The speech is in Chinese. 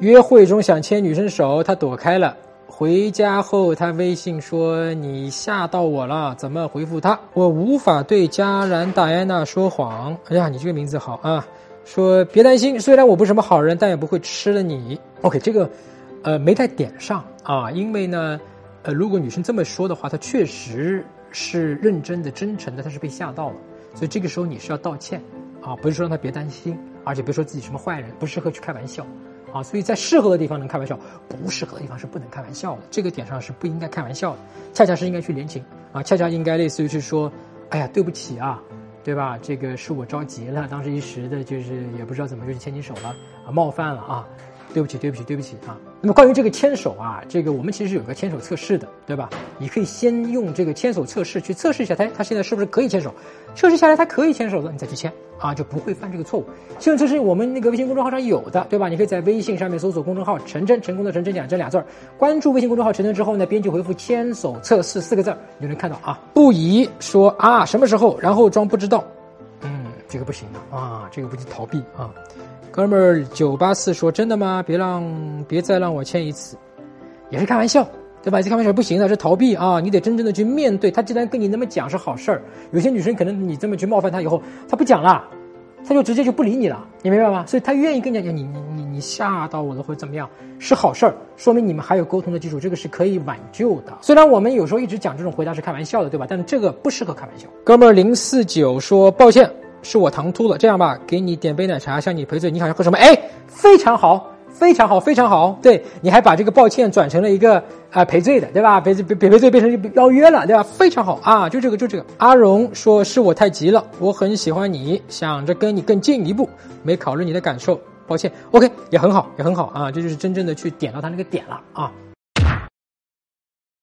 约会中想牵女生手，他躲开了。回家后，他微信说：“你吓到我了。”怎么回复他？我无法对佳然戴安娜说谎。哎呀，你这个名字好啊！说别担心，虽然我不是什么好人，但也不会吃了你。OK，这个，呃，没在点上啊，因为呢，呃，如果女生这么说的话，她确实是认真的、真诚的，她是被吓到了，所以这个时候你是要道歉啊，不是说让她别担心，而且别说自己什么坏人，不适合去开玩笑。啊，所以在适合的地方能开玩笑，不适合的地方是不能开玩笑的。这个点上是不应该开玩笑的，恰恰是应该去联情啊，恰恰应该类似于是说，哎呀，对不起啊，对吧？这个是我着急了，当时一时的就是也不知道怎么就去牵你手了啊，冒犯了啊。对不起，对不起，对不起啊！那么关于这个牵手啊，这个我们其实有个牵手测试的，对吧？你可以先用这个牵手测试去测试一下，他他现在是不是可以牵手？测试下来他可以牵手了，你再去牵啊，就不会犯这个错误。牵手测试我们那个微信公众号上有的，对吧？你可以在微信上面搜索公众号“陈真”，成功的“陈真”讲”这俩字儿，关注微信公众号“陈真”之后呢，编辑回复“牵手测试”四个字儿，你就能看到啊。不宜说啊什么时候，然后装不知道，这个不行的啊，这个不是逃避啊。哥们儿九八四说：“真的吗？别让，别再让我签一次，也是开玩笑，对吧？这开玩笑不行的，是逃避啊！你得真正的去面对。他既然跟你那么讲是好事儿，有些女生可能你这么去冒犯她以后，她不讲了，她就直接就不理你了，你明白吗？所以她愿意跟你讲，你你你你吓到我了或者怎么样，是好事儿，说明你们还有沟通的基础，这个是可以挽救的。虽然我们有时候一直讲这种回答是开玩笑的，对吧？但是这个不适合开玩笑。哥们儿零四九说：抱歉。”是我唐突了，这样吧，给你点杯奶茶，向你赔罪。你好像喝什么？哎，非常好，非常好，非常好。对，你还把这个抱歉转成了一个啊赔罪的，对吧？赔罪赔赔罪变成邀约了，对吧？非常好啊，就这个，就这个。阿荣说是我太急了，我很喜欢你，想着跟你更进一步，没考虑你的感受，抱歉。OK，也很好，也很好啊，这就是真正的去点到他那个点了啊。